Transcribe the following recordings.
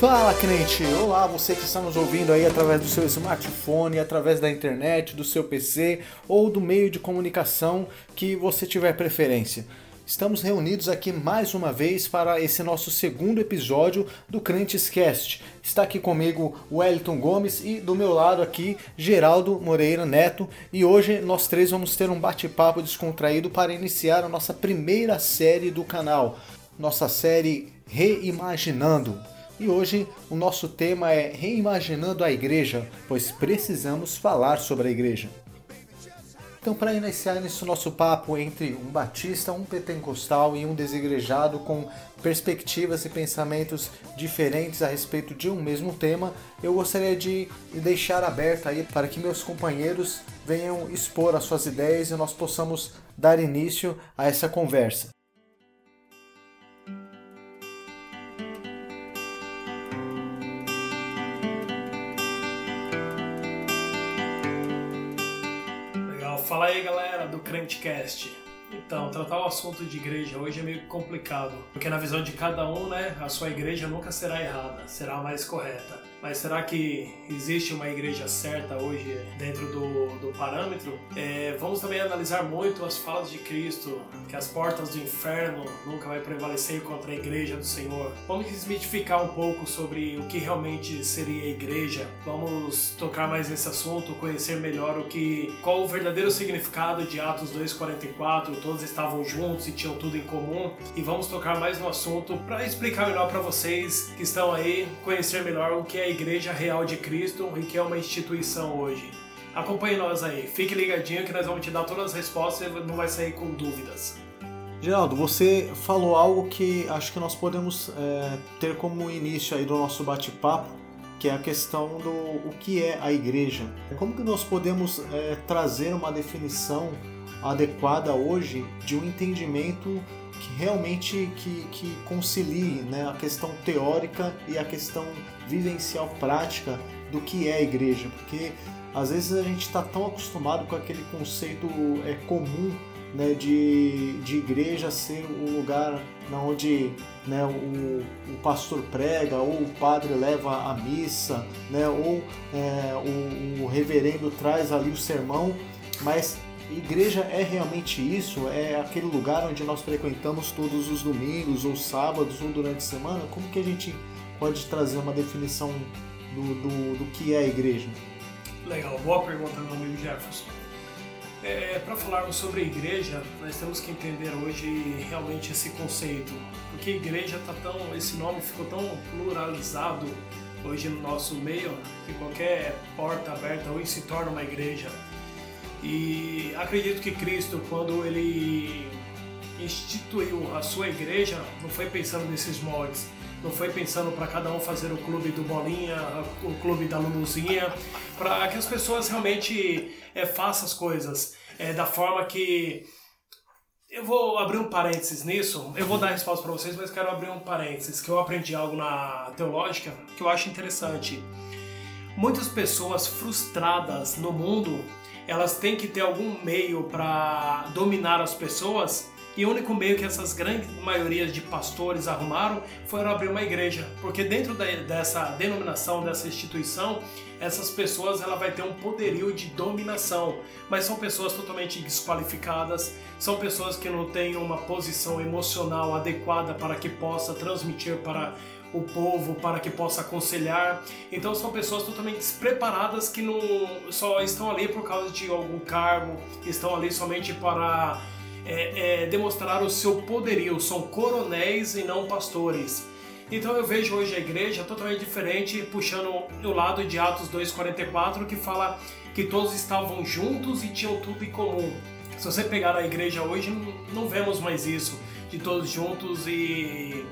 Fala crente! Olá, você que está nos ouvindo aí através do seu smartphone, através da internet, do seu PC ou do meio de comunicação que você tiver preferência. Estamos reunidos aqui mais uma vez para esse nosso segundo episódio do Crentes Cast. Está aqui comigo Wellington Gomes e do meu lado aqui Geraldo Moreira Neto. E hoje nós três vamos ter um bate-papo descontraído para iniciar a nossa primeira série do canal, nossa série Reimaginando. E hoje o nosso tema é Reimaginando a Igreja, pois precisamos falar sobre a igreja. Então, para iniciar esse nosso papo entre um batista, um pentecostal e um desigrejado com perspectivas e pensamentos diferentes a respeito de um mesmo tema, eu gostaria de deixar aberto aí para que meus companheiros venham expor as suas ideias e nós possamos dar início a essa conversa. Fala aí galera do Crentecast. Então, tratar o assunto de igreja hoje é meio complicado, porque na visão de cada um, né, a sua igreja nunca será errada, será a mais correta. Mas será que existe uma igreja certa hoje dentro do, do parâmetro? É, vamos também analisar muito as falas de Cristo, que as portas do inferno nunca vai prevalecer contra a igreja do Senhor. Vamos desmitificar um pouco sobre o que realmente seria a igreja. Vamos tocar mais nesse assunto, conhecer melhor o que, qual o verdadeiro significado de Atos 2:44. Todos estavam juntos e tinham tudo em comum. E vamos tocar mais no assunto para explicar melhor para vocês que estão aí conhecer melhor o que é Igreja Real de Cristo e que é uma instituição hoje. Acompanhe nós aí, fique ligadinho que nós vamos te dar todas as respostas e não vai sair com dúvidas. Geraldo, você falou algo que acho que nós podemos é, ter como início aí do nosso bate-papo, que é a questão do o que é a igreja. Como que nós podemos é, trazer uma definição adequada hoje de um entendimento que realmente que, que concilie né, a questão teórica e a questão vivencial prática do que é a igreja, porque às vezes a gente está tão acostumado com aquele conceito é, comum né, de, de igreja ser um lugar onde né, o, o pastor prega, ou o padre leva a missa, né, ou é, o, o reverendo traz ali o sermão, mas igreja é realmente isso? É aquele lugar onde nós frequentamos todos os domingos, ou sábados, ou durante a semana? Como que a gente pode trazer uma definição do, do, do que é a igreja? Legal, boa pergunta, meu amigo Jefferson. É, Para falarmos sobre a igreja, nós temos que entender hoje realmente esse conceito, porque igreja tá tão, esse nome ficou tão pluralizado hoje no nosso meio que qualquer porta aberta hoje se torna uma igreja. E acredito que Cristo, quando ele instituiu a sua igreja, não foi pensando nesses moldes, não foi pensando para cada um fazer o clube do Bolinha, o clube da Luluzinha, para que as pessoas realmente é, façam as coisas é, da forma que. Eu vou abrir um parênteses nisso, eu vou dar a resposta para vocês, mas quero abrir um parênteses, que eu aprendi algo na teológica que eu acho interessante. Muitas pessoas frustradas no mundo elas têm que ter algum meio para dominar as pessoas e o único meio que essas grandes maiorias de pastores arrumaram foi abrir uma igreja, porque dentro dessa denominação, dessa instituição, essas pessoas ela vai ter um poderio de dominação, mas são pessoas totalmente desqualificadas, são pessoas que não têm uma posição emocional adequada para que possa transmitir para o povo para que possa aconselhar. Então são pessoas totalmente despreparadas que não só estão ali por causa de algum cargo, estão ali somente para é, é, demonstrar o seu poderio. São coronéis e não pastores. Então eu vejo hoje a igreja totalmente diferente, puxando o lado de Atos 2,44, que fala que todos estavam juntos e tinham tudo em comum. Se você pegar a igreja hoje, não vemos mais isso, de todos juntos e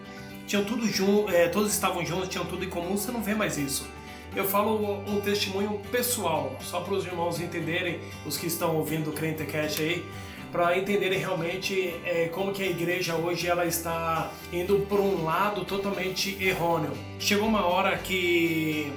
tinham tudo junto, é, todos estavam juntos, tinham tudo em comum, você não vê mais isso. Eu falo um, testemunho pessoal, só para os irmãos entenderem, os que estão ouvindo o Crentecast aí, para entenderem realmente é, como que a igreja hoje ela está indo por um lado totalmente errôneo. Chegou uma hora que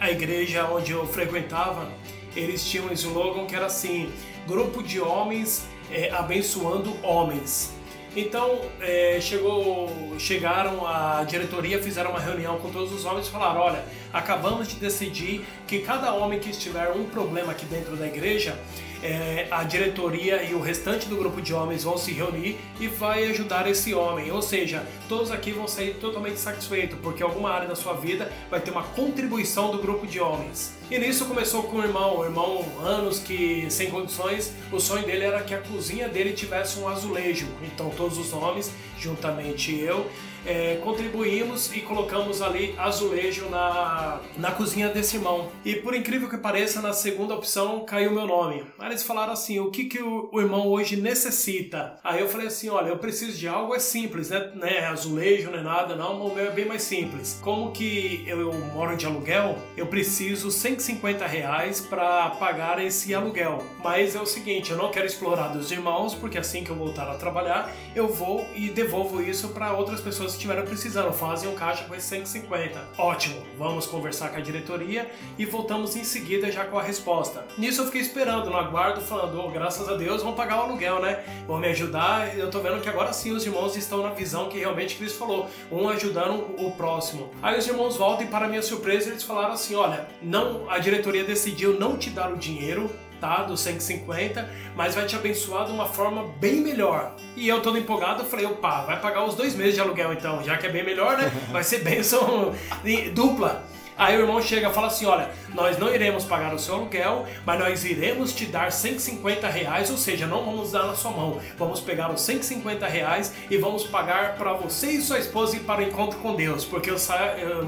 a igreja onde eu frequentava, eles tinham um slogan que era assim, grupo de homens é, abençoando homens. Então é, chegou, chegaram a diretoria, fizeram uma reunião com todos os homens e falaram: olha, acabamos de decidir que cada homem que estiver um problema aqui dentro da igreja é, a diretoria e o restante do grupo de homens vão se reunir e vai ajudar esse homem. Ou seja, todos aqui vão sair totalmente satisfeitos, porque alguma área da sua vida vai ter uma contribuição do grupo de homens. E nisso começou com o irmão, o irmão anos que sem condições, o sonho dele era que a cozinha dele tivesse um azulejo. Então todos os homens, juntamente eu, é, contribuímos e colocamos ali azulejo na, na cozinha desse irmão. E por incrível que pareça, na segunda opção caiu meu nome. Aí eles falaram assim: o que, que o, o irmão hoje necessita? Aí eu falei assim: olha, eu preciso de algo é simples, né? né? Azulejo não é nada, não, o meu é bem mais simples. Como que eu, eu moro de aluguel, eu preciso 150 reais para pagar esse aluguel. Mas é o seguinte: eu não quero explorar dos irmãos, porque assim que eu voltar a trabalhar, eu vou e devolvo isso para outras pessoas que estiveram precisando. Fazem um caixa com esses 150. Ótimo, vamos conversar com a diretoria e voltamos em seguida já com a resposta. Nisso eu fiquei esperando no aguardo, falando: oh, graças a Deus vão pagar o aluguel, né? Vão me ajudar. Eu tô vendo que agora sim os irmãos estão na visão que realmente Cristo falou, um ajudando o próximo. Aí os irmãos voltam e, para minha surpresa, eles falaram assim: olha, não, a diretoria decidiu não te dar o dinheiro, tá? Do 150, mas vai te abençoar de uma forma bem melhor. E eu todo empolgado, falei, opa, vai pagar os dois meses de aluguel então, já que é bem melhor, né? Vai ser bênção dupla. Aí o irmão chega e fala assim: Olha, nós não iremos pagar o seu aluguel, mas nós iremos te dar 150 reais, ou seja, não vamos dar na sua mão. Vamos pegar os 150 reais e vamos pagar para você e sua esposa ir para o encontro com Deus, porque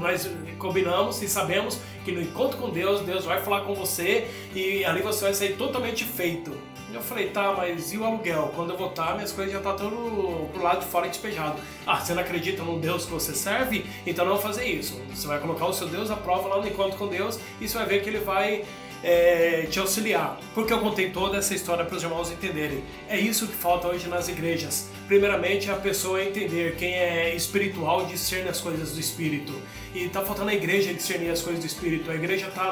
nós combinamos e sabemos que no encontro com Deus, Deus vai falar com você e ali você vai sair totalmente feito. Eu falei, tá, mas e o aluguel? Quando eu voltar, minhas coisas já tá tudo pro lado de fora despejado. Ah, você não acredita no Deus que você serve? Então não fazer isso. Você vai colocar o seu Deus à prova lá no encontro com Deus e você vai ver que ele vai é, te auxiliar. Porque eu contei toda essa história para os irmãos entenderem. É isso que falta hoje nas igrejas. Primeiramente, a pessoa entender quem é espiritual e discernir as coisas do espírito. E está faltando a igreja discernir as coisas do espírito. A igreja está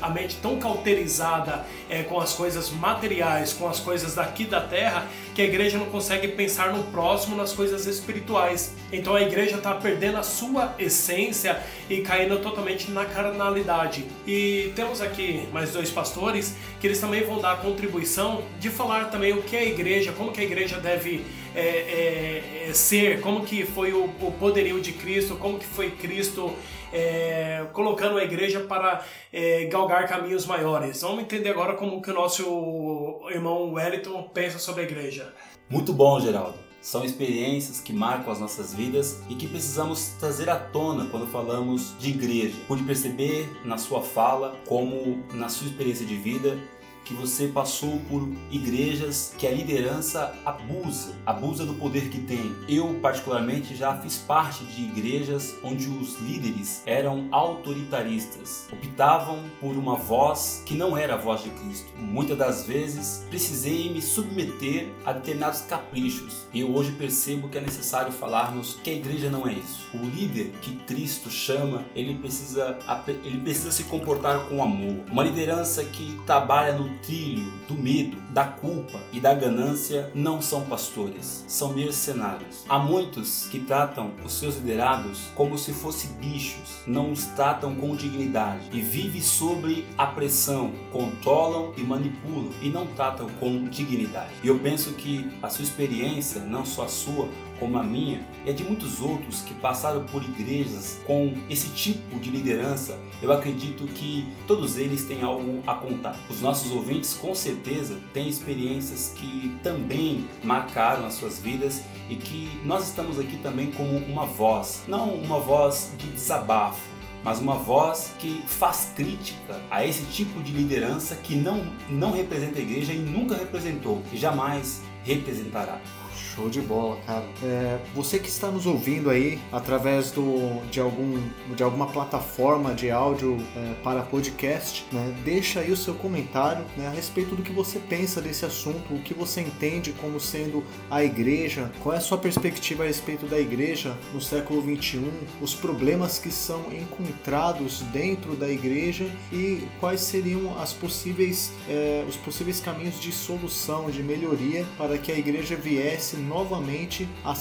a mente tão cauterizada é, com as coisas materiais, com as coisas daqui da terra, que a igreja não consegue pensar no próximo, nas coisas espirituais. Então a igreja está perdendo a sua essência e caindo totalmente na carnalidade. E temos aqui mais dois pastores que eles também vão dar a contribuição de falar também o que é a igreja, como que a igreja deve é, é, é, ser, como que foi o, o, poderio de Cristo, como que foi Cristo é, colocando a igreja para é, galgar caminhos maiores. Vamos entender agora como que o nosso irmão Wellington pensa sobre a igreja. Muito bom, Geraldo. São experiências que marcam as nossas vidas e que precisamos trazer à tona quando falamos de igreja. Pude perceber na sua fala, como na sua experiência de vida, que você passou por igrejas que a liderança abusa, abusa do poder que tem. Eu, particularmente, já fiz parte de igrejas onde os líderes eram autoritaristas, optavam por uma voz que não era a voz de Cristo. Muitas das vezes precisei me submeter a determinados caprichos. Eu hoje percebo que é necessário falarmos que a igreja não é isso. O líder que Cristo chama, ele precisa, ele precisa se comportar com amor. Uma liderança que trabalha no trilho do medo, da culpa e da ganância não são pastores, são mercenários. Há muitos que tratam os seus liderados como se fossem bichos, não os tratam com dignidade e vivem sobre a pressão, controlam e manipulam e não tratam com dignidade. E eu penso que a sua experiência, não só a sua, como a minha e a de muitos outros que passaram por igrejas com esse tipo de liderança, eu acredito que todos eles têm algo a contar. Os nossos ouvintes com certeza têm experiências que também marcaram as suas vidas e que nós estamos aqui também como uma voz, não uma voz de desabafo, mas uma voz que faz crítica a esse tipo de liderança que não, não representa a igreja e nunca representou e jamais representará. Show de bola, cara. É, você que está nos ouvindo aí através do, de, algum, de alguma plataforma de áudio é, para podcast, né, deixa aí o seu comentário né, a respeito do que você pensa desse assunto, o que você entende como sendo a igreja, qual é a sua perspectiva a respeito da igreja no século 21, os problemas que são encontrados dentro da igreja e quais seriam as possíveis, é, os possíveis caminhos de solução, de melhoria para que a igreja viesse viesse novamente a,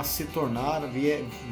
a se tornar,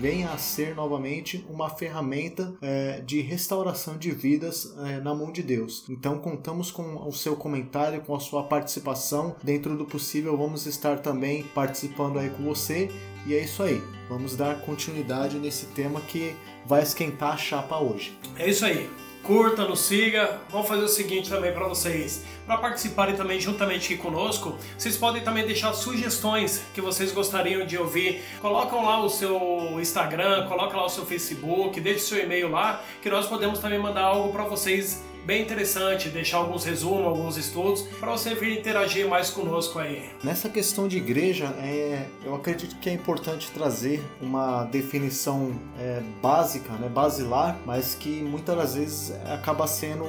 venha a ser novamente uma ferramenta é, de restauração de vidas é, na mão de Deus. Então contamos com o seu comentário, com a sua participação. Dentro do possível, vamos estar também participando aí com você. E é isso aí. Vamos dar continuidade nesse tema que vai esquentar a chapa hoje. É isso aí curta, nos siga. Vamos fazer o seguinte também para vocês. Para participarem também juntamente aqui conosco, vocês podem também deixar sugestões que vocês gostariam de ouvir. Colocam lá o seu Instagram, coloca lá o seu Facebook, deixe seu e-mail lá, que nós podemos também mandar algo para vocês bem interessante, deixar alguns resumos, alguns estudos, para você vir interagir mais conosco aí. Nessa questão de igreja, é, eu acredito que é importante trazer uma definição é, básica, né, basilar, mas que muitas das vezes acaba sendo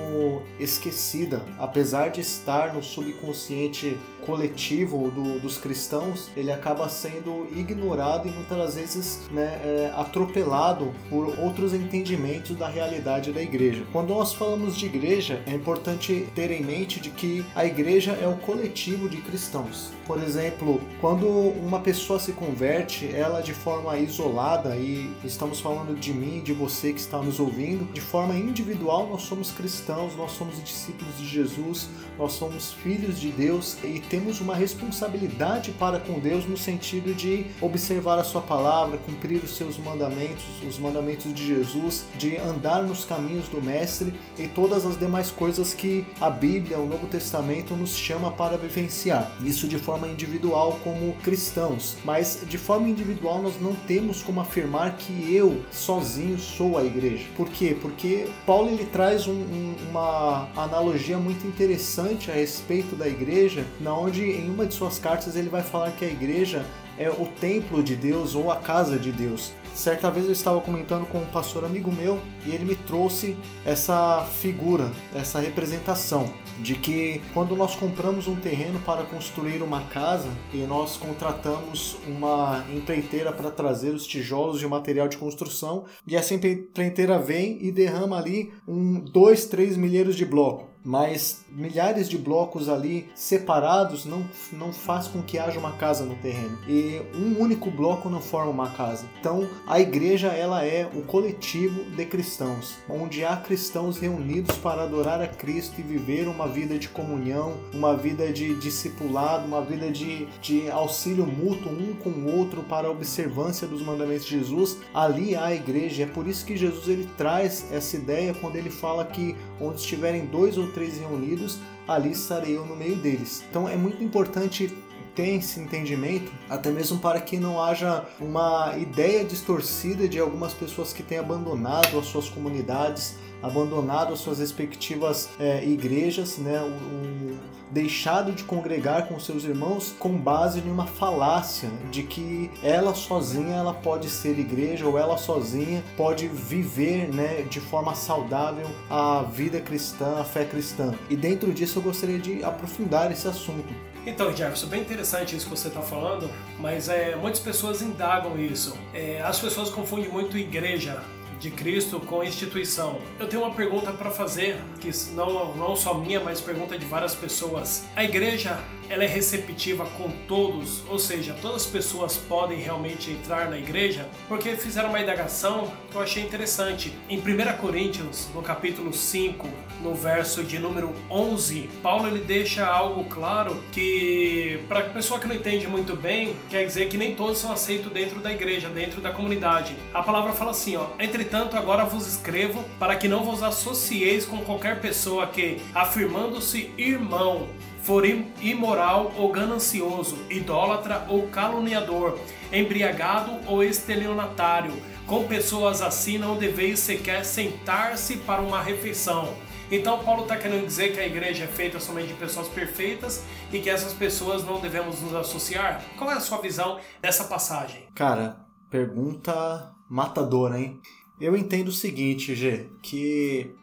esquecida, apesar de estar no subconsciente coletivo do, dos cristãos, ele acaba sendo ignorado e muitas das vezes né, é, atropelado por outros entendimentos da realidade da igreja. Quando nós falamos de igreja, é importante ter em mente de que a igreja é o coletivo de cristãos. Por exemplo, quando uma pessoa se converte, ela de forma isolada, e estamos falando de mim, de você que está nos ouvindo, de forma individual, nós somos cristãos, nós somos discípulos de Jesus, nós somos filhos de Deus e temos uma responsabilidade para com Deus no sentido de observar a sua palavra, cumprir os seus mandamentos, os mandamentos de Jesus, de andar nos caminhos do mestre e todas as demais coisas que a Bíblia, o Novo Testamento nos chama para vivenciar. Isso de forma individual como cristãos, mas de forma individual nós não temos como afirmar que eu sozinho sou a igreja. Por quê? Porque Paulo ele traz um, um, uma analogia muito interessante a respeito da igreja, na onde em uma de suas cartas ele vai falar que a igreja é o templo de Deus ou a casa de Deus. Certa vez eu estava comentando com um pastor amigo meu e ele me trouxe essa figura, essa representação de que quando nós compramos um terreno para construir uma casa e nós contratamos uma empreiteira para trazer os tijolos e o material de construção e essa empreiteira vem e derrama ali um, dois, três milheiros de bloco mas milhares de blocos ali separados não, não faz com que haja uma casa no terreno. E um único bloco não forma uma casa. Então, a igreja ela é o coletivo de cristãos, onde há cristãos reunidos para adorar a Cristo e viver uma vida de comunhão, uma vida de discipulado, uma vida de, de auxílio mútuo um com o outro para a observância dos mandamentos de Jesus. Ali há a igreja. É por isso que Jesus ele traz essa ideia quando ele fala que onde estiverem dois ou três reunidos, ali estarei eu no meio deles. Então é muito importante ter esse entendimento, até mesmo para que não haja uma ideia distorcida de algumas pessoas que têm abandonado as suas comunidades, abandonado as suas respectivas é, igrejas, né, o, o, deixado de congregar com seus irmãos com base em uma falácia de que ela sozinha ela pode ser igreja ou ela sozinha pode viver né, de forma saudável a vida cristã, a fé cristã. E dentro disso eu gostaria de aprofundar esse assunto. Então, Jefferson, bem interessante isso que você está falando, mas é, muitas pessoas indagam isso. É, as pessoas confundem muito igreja de Cristo com instituição. Eu tenho uma pergunta para fazer, que não, não só minha, mas pergunta de várias pessoas. A igreja ela é receptiva com todos, ou seja, todas as pessoas podem realmente entrar na igreja, porque fizeram uma indagação que eu achei interessante. Em 1 Coríntios, no capítulo 5, no verso de número 11, Paulo ele deixa algo claro que para a pessoa que não entende muito bem, quer dizer que nem todos são aceitos dentro da igreja, dentro da comunidade. A palavra fala assim, ó: "Entretanto, agora vos escrevo para que não vos associeis com qualquer pessoa que, afirmando-se irmão, for imoral ou ganancioso, idólatra ou caluniador, embriagado ou estelionatário. Com pessoas assim não deveis sequer sentar-se para uma refeição. Então Paulo está querendo dizer que a igreja é feita somente de pessoas perfeitas e que essas pessoas não devemos nos associar? Qual é a sua visão dessa passagem? Cara, pergunta matadora, hein? Eu entendo o seguinte, G, que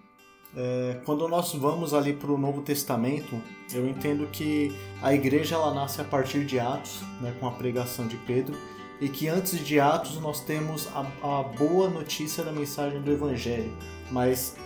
é, quando nós vamos ali para o Novo Testamento, eu entendo que a igreja ela nasce a partir de Atos, né, com a pregação de Pedro, e que antes de Atos nós temos a, a boa notícia da mensagem do Evangelho, mas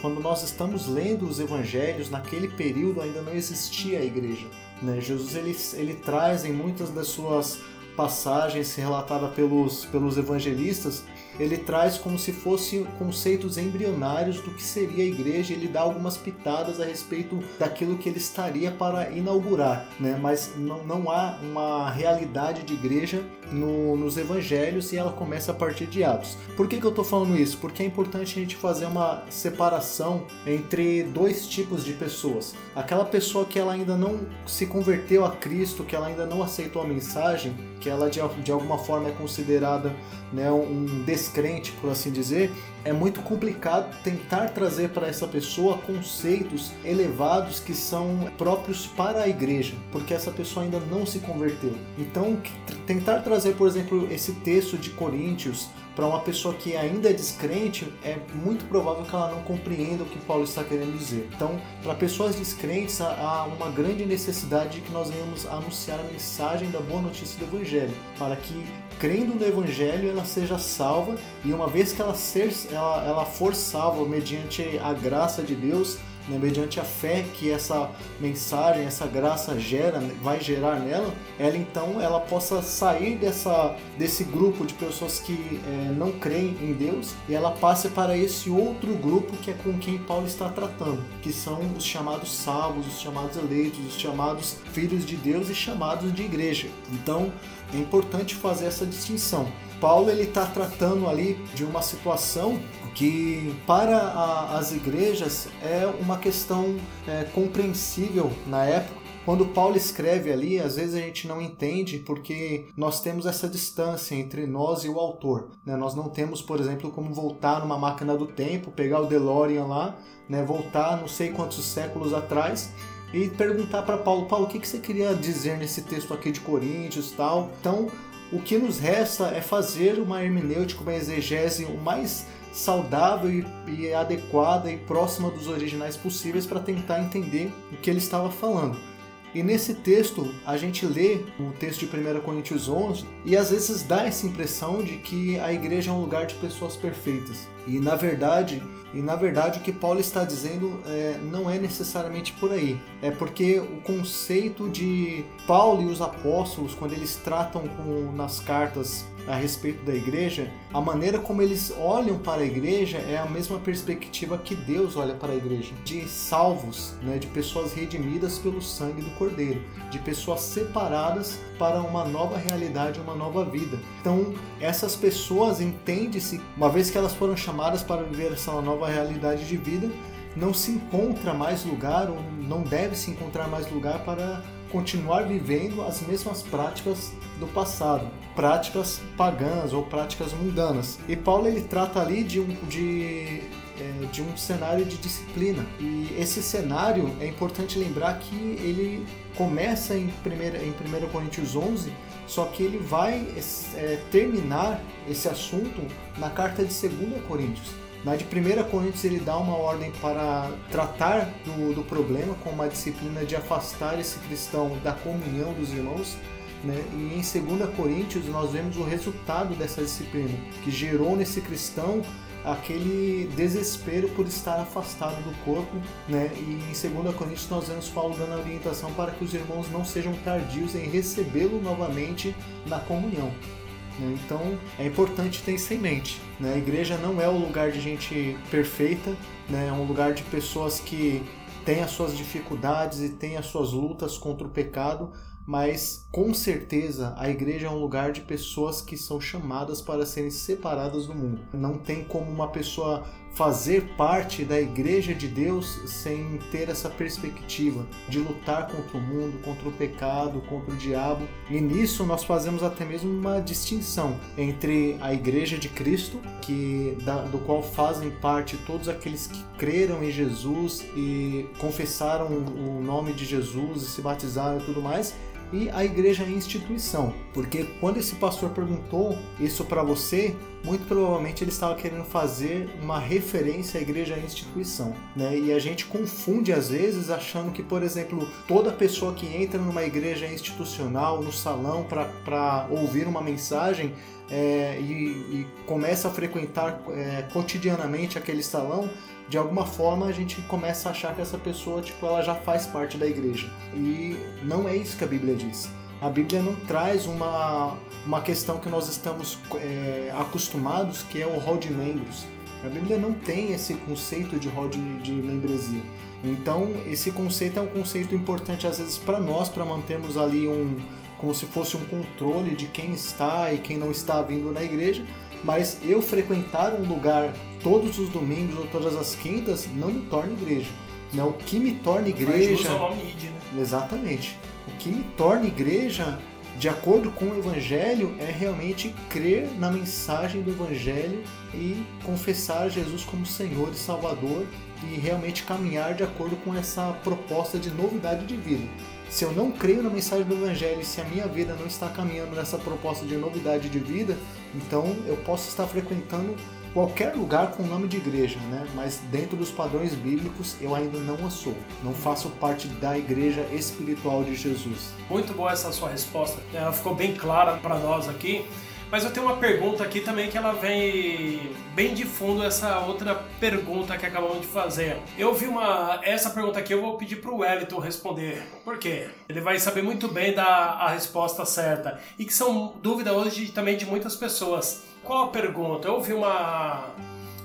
quando nós estamos lendo os evangelhos, naquele período ainda não existia a igreja. Né? Jesus ele, ele traz em muitas das suas passagens relatadas pelos, pelos evangelistas ele traz como se fossem conceitos embrionários do que seria a igreja, ele dá algumas pitadas a respeito daquilo que ele estaria para inaugurar, né? mas não, não há uma realidade de igreja no, nos evangelhos e ela começa a partir de Atos. Por que, que eu estou falando isso? Porque é importante a gente fazer uma separação entre dois tipos de pessoas. Aquela pessoa que ela ainda não se converteu a Cristo, que ela ainda não aceitou a mensagem, que ela de, de alguma forma é considerada né, um descrente, por assim dizer, é muito complicado tentar trazer para essa pessoa conceitos elevados que são próprios para a igreja, porque essa pessoa ainda não se converteu. Então, tentar trazer, por exemplo, esse texto de Coríntios para uma pessoa que ainda é descrente, é muito provável que ela não compreenda o que Paulo está querendo dizer. Então, para pessoas descrentes, há uma grande necessidade de que nós venhamos anunciar a mensagem da boa notícia do Evangelho, para que, crendo no Evangelho, ela seja salva e uma vez que ela, ser, ela, ela for salva mediante a graça de Deus, né, mediante a fé que essa mensagem, essa graça gera, vai gerar nela, ela então ela possa sair dessa, desse grupo de pessoas que é, não creem em Deus e ela passe para esse outro grupo que é com quem Paulo está tratando, que são os chamados salvos, os chamados eleitos, os chamados filhos de Deus e chamados de igreja. Então é importante fazer essa distinção. Paulo ele está tratando ali de uma situação que para a, as igrejas é uma questão é, compreensível na época. Quando Paulo escreve ali, às vezes a gente não entende porque nós temos essa distância entre nós e o autor. Né? Nós não temos, por exemplo, como voltar numa máquina do tempo, pegar o DeLorean lá, né? voltar não sei quantos séculos atrás e perguntar para Paulo, Paulo, o que, você queria dizer nesse texto aqui de Coríntios tal. Então, o que nos resta é fazer uma hermenêutica, uma exegese o mais saudável e, e adequada e próxima dos originais possíveis para tentar entender o que ele estava falando. E nesse texto, a gente lê o texto de 1 Coríntios 11 e às vezes dá essa impressão de que a igreja é um lugar de pessoas perfeitas. E na verdade, e na verdade o que Paulo está dizendo é, não é necessariamente por aí. É porque o conceito de Paulo e os apóstolos, quando eles tratam com, nas cartas a respeito da igreja, a maneira como eles olham para a igreja é a mesma perspectiva que Deus olha para a igreja, de salvos, né, de pessoas redimidas pelo sangue do Cordeiro, de pessoas separadas para uma nova realidade, uma nova vida. Então, essas pessoas entende-se, uma vez que elas foram chamadas para viver essa nova realidade de vida, não se encontra mais lugar ou não deve se encontrar mais lugar para continuar vivendo as mesmas práticas do passado, práticas pagãs ou práticas mundanas. E Paulo ele trata ali de um, de, é, de um cenário de disciplina. E esse cenário é importante lembrar que ele começa em 1, em 1 Coríntios 11, só que ele vai é, terminar esse assunto na carta de 2 Coríntios. Na de 1 Coríntios ele dá uma ordem para tratar do, do problema com uma disciplina de afastar esse cristão da comunhão dos irmãos. Né? E em 2 Coríntios nós vemos o resultado dessa disciplina, que gerou nesse cristão aquele desespero por estar afastado do corpo, né? E em 2 Coríntios nós vemos Paulo dando a orientação para que os irmãos não sejam tardios em recebê-lo novamente na comunhão. Né? Então é importante ter isso em mente. Né? A igreja não é o lugar de gente perfeita, né? é um lugar de pessoas que têm as suas dificuldades e têm as suas lutas contra o pecado, mas com certeza a igreja é um lugar de pessoas que são chamadas para serem separadas do mundo. Não tem como uma pessoa fazer parte da igreja de Deus sem ter essa perspectiva de lutar contra o mundo, contra o pecado, contra o diabo. E nisso nós fazemos até mesmo uma distinção entre a igreja de Cristo, que da, do qual fazem parte todos aqueles que creram em Jesus e confessaram o nome de Jesus e se batizaram e tudo mais, e a igreja instituição. Porque quando esse pastor perguntou isso para você, muito provavelmente ele estava querendo fazer uma referência à igreja instituição. Né? E a gente confunde às vezes achando que, por exemplo, toda pessoa que entra numa igreja institucional, no salão, para ouvir uma mensagem, é, e, e, começa a frequentar é, cotidianamente aquele salão, de alguma forma a gente começa a achar que essa pessoa, tipo, ela já faz parte da igreja. E não é isso que a Bíblia diz. A Bíblia não traz uma, uma questão que nós estamos é, acostumados, que é o rol de membros. A Bíblia não tem esse conceito de rol de, de membresia. Então, esse conceito é um conceito importante às vezes para nós, para mantermos ali um como se fosse um controle de quem está e quem não está vindo na igreja, mas eu frequentar um lugar todos os domingos ou todas as quintas não me torna igreja. Né? O que me torna igreja. Nome ID, né? Exatamente. O que me torna igreja, de acordo com o Evangelho, é realmente crer na mensagem do Evangelho e confessar Jesus como Senhor e Salvador e realmente caminhar de acordo com essa proposta de novidade de vida. Se eu não creio na mensagem do Evangelho, se a minha vida não está caminhando nessa proposta de novidade de vida, então eu posso estar frequentando qualquer lugar com o nome de igreja, né? Mas dentro dos padrões bíblicos eu ainda não a sou. Não faço parte da igreja espiritual de Jesus. Muito boa essa sua resposta. Ela ficou bem clara para nós aqui. Mas eu tenho uma pergunta aqui também que ela vem bem de fundo essa outra pergunta que acabamos de fazer. Eu vi uma essa pergunta aqui eu vou pedir para o Wellington responder. Por quê? Ele vai saber muito bem dar a resposta certa e que são dúvidas hoje também de muitas pessoas. Qual a pergunta? Eu ouvi uma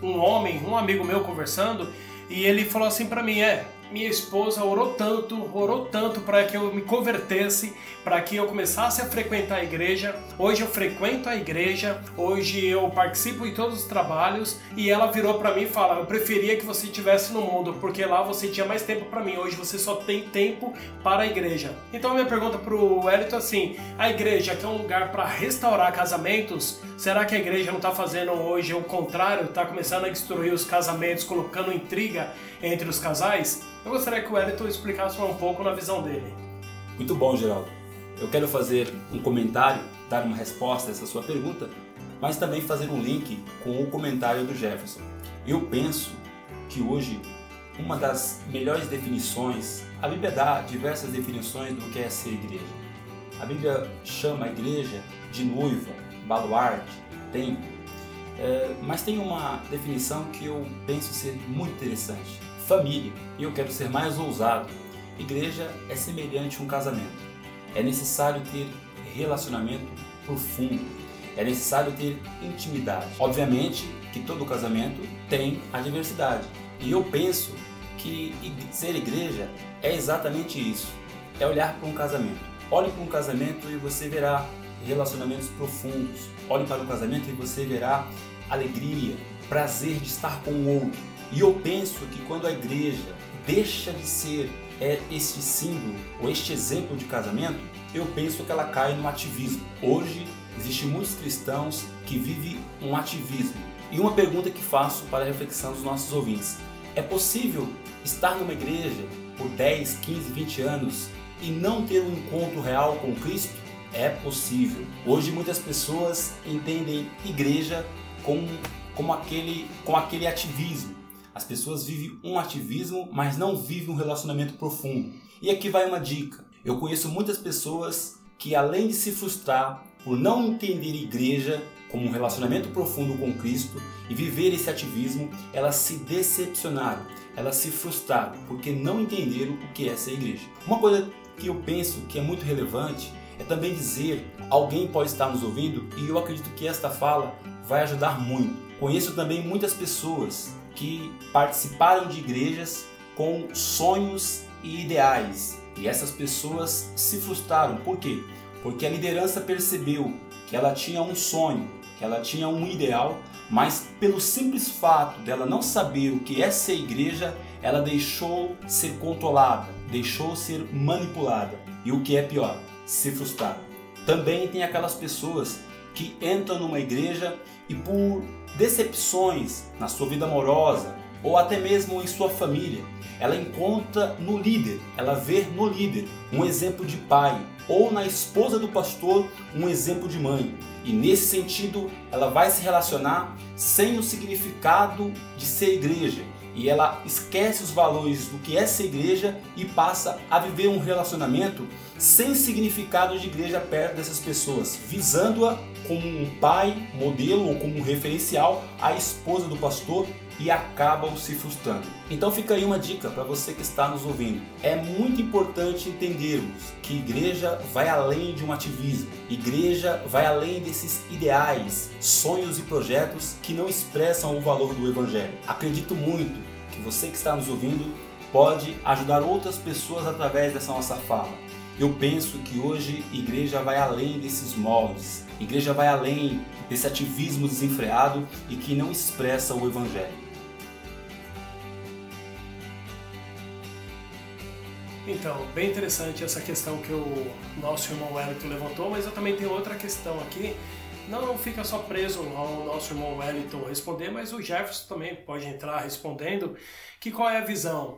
um homem, um amigo meu conversando e ele falou assim para mim, é, minha esposa orou tanto, orou tanto para que eu me convertesse, para que eu começasse a frequentar a igreja. Hoje eu frequento a igreja, hoje eu participo em todos os trabalhos e ela virou para mim e fala: "Eu preferia que você estivesse no mundo, porque lá você tinha mais tempo para mim. Hoje você só tem tempo para a igreja". Então minha pergunta pro Elito é assim: a igreja que é um lugar para restaurar casamentos, será que a igreja não está fazendo hoje o contrário, está começando a destruir os casamentos, colocando intriga entre os casais? Eu gostaria que o Wellington explicasse um pouco na visão dele. Muito bom, Geraldo. Eu quero fazer um comentário, dar uma resposta a essa sua pergunta, mas também fazer um link com o comentário do Jefferson. Eu penso que hoje uma das melhores definições, a Bíblia dá diversas definições do que é ser igreja. A Bíblia chama a igreja de noiva, baluarte, templo. É, mas tem uma definição que eu penso ser muito interessante família. Eu quero ser mais ousado. Igreja é semelhante a um casamento. É necessário ter relacionamento profundo. É necessário ter intimidade. Obviamente que todo casamento tem a diversidade. E eu penso que ser igreja é exatamente isso. É olhar para um casamento. Olhe para um casamento e você verá relacionamentos profundos. Olhe para o casamento e você verá alegria, prazer de estar com o outro e eu penso que quando a igreja deixa de ser é, este símbolo ou este exemplo de casamento, eu penso que ela cai no ativismo. Hoje existem muitos cristãos que vivem um ativismo. E uma pergunta que faço para a reflexão dos nossos ouvintes: é possível estar numa igreja por 10, 15, 20 anos e não ter um encontro real com Cristo? É possível. Hoje muitas pessoas entendem igreja como, como aquele, com aquele ativismo as pessoas vivem um ativismo, mas não vivem um relacionamento profundo. E aqui vai uma dica. Eu conheço muitas pessoas que, além de se frustrar por não entender igreja como um relacionamento profundo com Cristo e viver esse ativismo, elas se decepcionaram, elas se frustraram porque não entenderam o que é essa igreja. Uma coisa que eu penso que é muito relevante é também dizer: alguém pode estar nos ouvindo e eu acredito que esta fala vai ajudar muito. Conheço também muitas pessoas que participaram de igrejas com sonhos e ideais. E essas pessoas se frustraram. Por quê? Porque a liderança percebeu que ela tinha um sonho, que ela tinha um ideal, mas pelo simples fato dela não saber o que é ser igreja, ela deixou ser controlada, deixou ser manipulada. E o que é pior, se frustrar. Também tem aquelas pessoas que entram numa igreja e por decepções na sua vida amorosa ou até mesmo em sua família, ela encontra no líder, ela vê no líder um exemplo de pai, ou na esposa do pastor um exemplo de mãe. E nesse sentido, ela vai se relacionar sem o significado de ser igreja. E ela esquece os valores do que é ser igreja e passa a viver um relacionamento sem significado de igreja perto dessas pessoas, visando-a como um pai modelo ou como um referencial à esposa do pastor e acabam se frustrando. Então fica aí uma dica para você que está nos ouvindo. É muito importante entendermos que igreja vai além de um ativismo. Igreja vai além desses ideais, sonhos e projetos que não expressam o valor do evangelho. Acredito muito que você que está nos ouvindo pode ajudar outras pessoas através dessa nossa fala. Eu penso que hoje igreja vai além desses moldes, igreja vai além desse ativismo desenfreado e que não expressa o evangelho. Então, bem interessante essa questão que o nosso irmão Wellington levantou, mas eu também tenho outra questão aqui. Não, não fica só preso ao nosso irmão Wellington responder, mas o Jefferson também pode entrar respondendo. Que qual é a visão?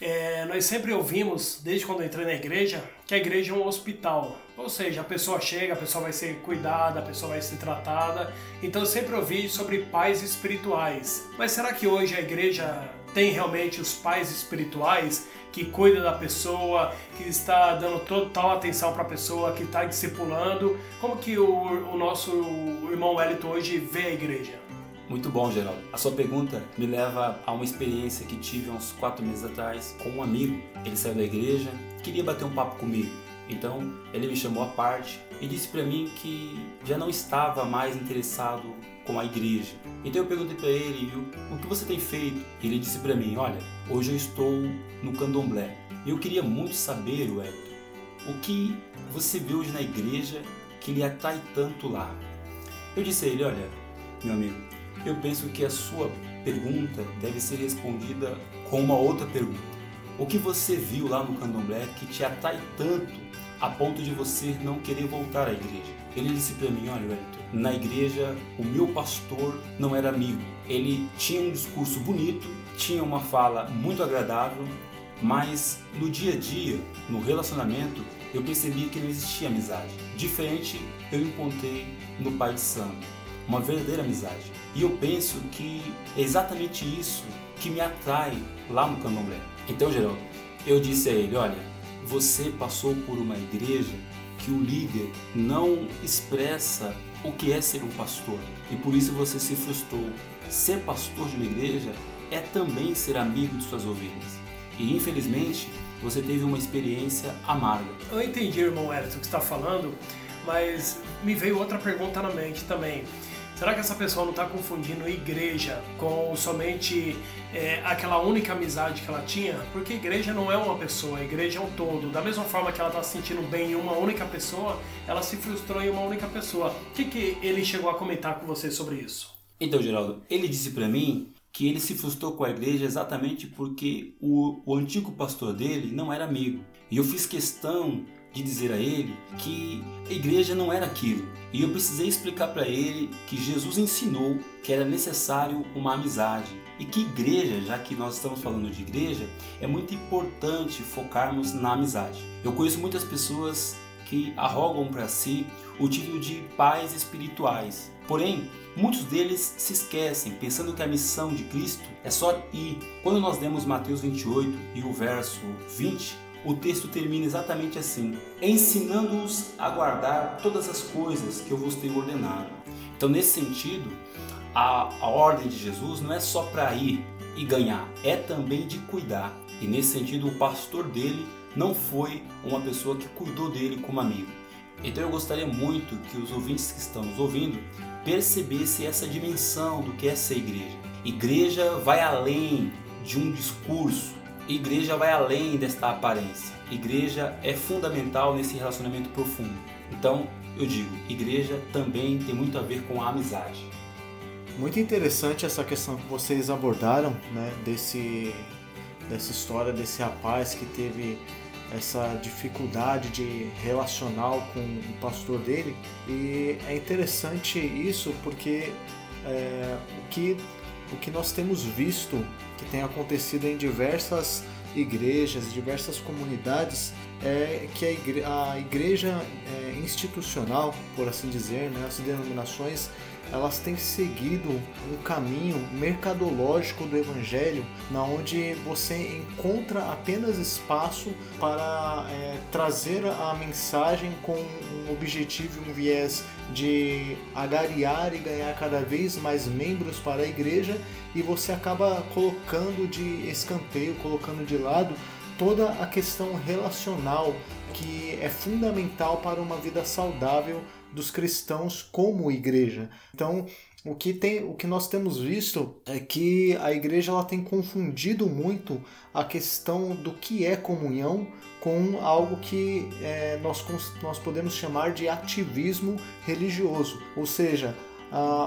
É, nós sempre ouvimos, desde quando entrei na igreja, que a igreja é um hospital. Ou seja, a pessoa chega, a pessoa vai ser cuidada, a pessoa vai ser tratada. Então eu sempre ouvi sobre pais espirituais. Mas será que hoje a igreja tem realmente os pais espirituais que cuida da pessoa, que está dando total atenção para a pessoa, que está discipulando? Como que o, o nosso irmão Wellington hoje vê a igreja? Muito bom, Geraldo. A sua pergunta me leva a uma experiência que tive uns quatro meses atrás com um amigo. Ele saiu da igreja, queria bater um papo comigo. Então ele me chamou à parte e disse para mim que já não estava mais interessado com a igreja. Então eu perguntei para ele o que você tem feito. Ele disse para mim: Olha, hoje eu estou no candomblé. Eu queria muito saber, Wellington, o que você vê hoje na igreja que lhe atrai tanto lá. Eu disse a ele: Olha, meu amigo, eu penso que a sua pergunta deve ser respondida com uma outra pergunta. O que você viu lá no candomblé que te atrai tanto a ponto de você não querer voltar à igreja? Ele disse para mim, olha, Wellington, na igreja o meu pastor não era amigo. Ele tinha um discurso bonito, tinha uma fala muito agradável, mas no dia a dia, no relacionamento, eu percebi que não existia amizade. Diferente eu encontrei no Pai de Santo, uma verdadeira amizade. E eu penso que é exatamente isso que me atrai lá no candomblé. Então, Geraldo, eu disse a ele: olha, você passou por uma igreja que o líder não expressa o que é ser um pastor e por isso você se frustrou. Ser pastor de uma igreja é também ser amigo de suas ovelhas. E infelizmente você teve uma experiência amarga. Eu entendi, irmão Elton, o que está falando, mas me veio outra pergunta na mente também. Será que essa pessoa não está confundindo igreja com somente é, aquela única amizade que ela tinha? Porque igreja não é uma pessoa, igreja é um todo. Da mesma forma que ela está se sentindo bem em uma única pessoa, ela se frustrou em uma única pessoa. O que, que ele chegou a comentar com você sobre isso? Então, Geraldo, ele disse para mim que ele se frustrou com a igreja exatamente porque o, o antigo pastor dele não era amigo. E eu fiz questão de dizer a ele que a igreja não era aquilo. E eu precisei explicar para ele que Jesus ensinou que era necessário uma amizade e que igreja, já que nós estamos falando de igreja, é muito importante focarmos na amizade. Eu conheço muitas pessoas que arrogam para si o título de pais espirituais. Porém, muitos deles se esquecem, pensando que a missão de Cristo é só ir. Quando nós lemos Mateus 28 e o verso 20, o texto termina exatamente assim: ensinando-os a guardar todas as coisas que eu vos tenho ordenado. Então, nesse sentido, a, a ordem de Jesus não é só para ir e ganhar, é também de cuidar. E nesse sentido, o pastor dele não foi uma pessoa que cuidou dele como amigo. Então eu gostaria muito que os ouvintes que estão nos ouvindo percebessem essa dimensão do que é ser igreja. Igreja vai além de um discurso, Igreja vai além desta aparência. Igreja é fundamental nesse relacionamento profundo. Então, eu digo, igreja também tem muito a ver com a amizade. Muito interessante essa questão que vocês abordaram, né, desse dessa história desse rapaz que teve essa dificuldade de relacional com o pastor dele e é interessante isso porque é, o que o que nós temos visto que tem acontecido em diversas igrejas, diversas comunidades, é que a igreja, a igreja é, institucional, por assim dizer, né, as denominações, elas têm seguido um caminho mercadológico do evangelho, na onde você encontra apenas espaço para é, trazer a mensagem com um objetivo e um viés de agariar e ganhar cada vez mais membros para a igreja, e você acaba colocando de escanteio, colocando de lado toda a questão relacional que é fundamental para uma vida saudável dos cristãos como igreja. Então, o que, tem, o que nós temos visto é que a igreja ela tem confundido muito a questão do que é comunhão com algo que é, nós, nós podemos chamar de ativismo religioso. Ou seja,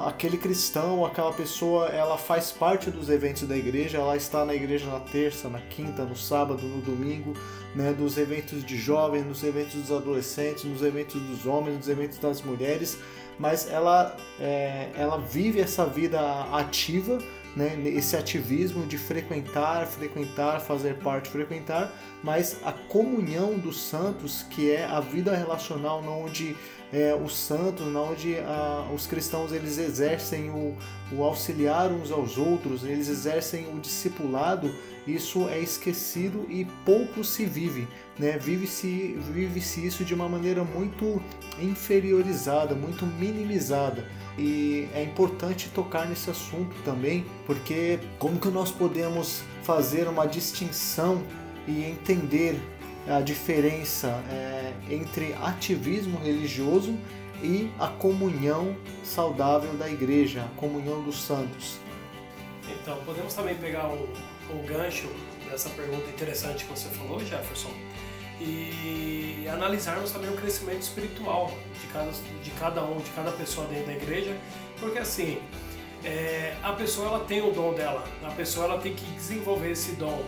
aquele cristão, aquela pessoa, ela faz parte dos eventos da igreja, ela está na igreja na terça, na quinta, no sábado, no domingo, né, dos eventos de jovens, nos eventos dos adolescentes, nos eventos dos homens, nos eventos das mulheres, mas ela, é, ela vive essa vida ativa, né, esse ativismo de frequentar, frequentar, fazer parte, frequentar, mas a comunhão dos santos, que é a vida relacional, onde é, os santos, onde a, os cristãos eles exercem o, o auxiliar uns aos outros, eles exercem o discipulado, isso é esquecido e pouco se vive. Né? Vive-se vive -se isso de uma maneira muito inferiorizada, muito minimizada. E é importante tocar nesse assunto também, porque como que nós podemos fazer uma distinção e entender a diferença é, entre ativismo religioso e a comunhão saudável da igreja, a comunhão dos santos. Então, podemos também pegar o, o gancho dessa pergunta interessante que você falou, Jefferson, e analisarmos também o crescimento espiritual de cada, de cada um, de cada pessoa dentro da igreja, porque assim, é, a pessoa ela tem o dom dela, a pessoa ela tem que desenvolver esse dom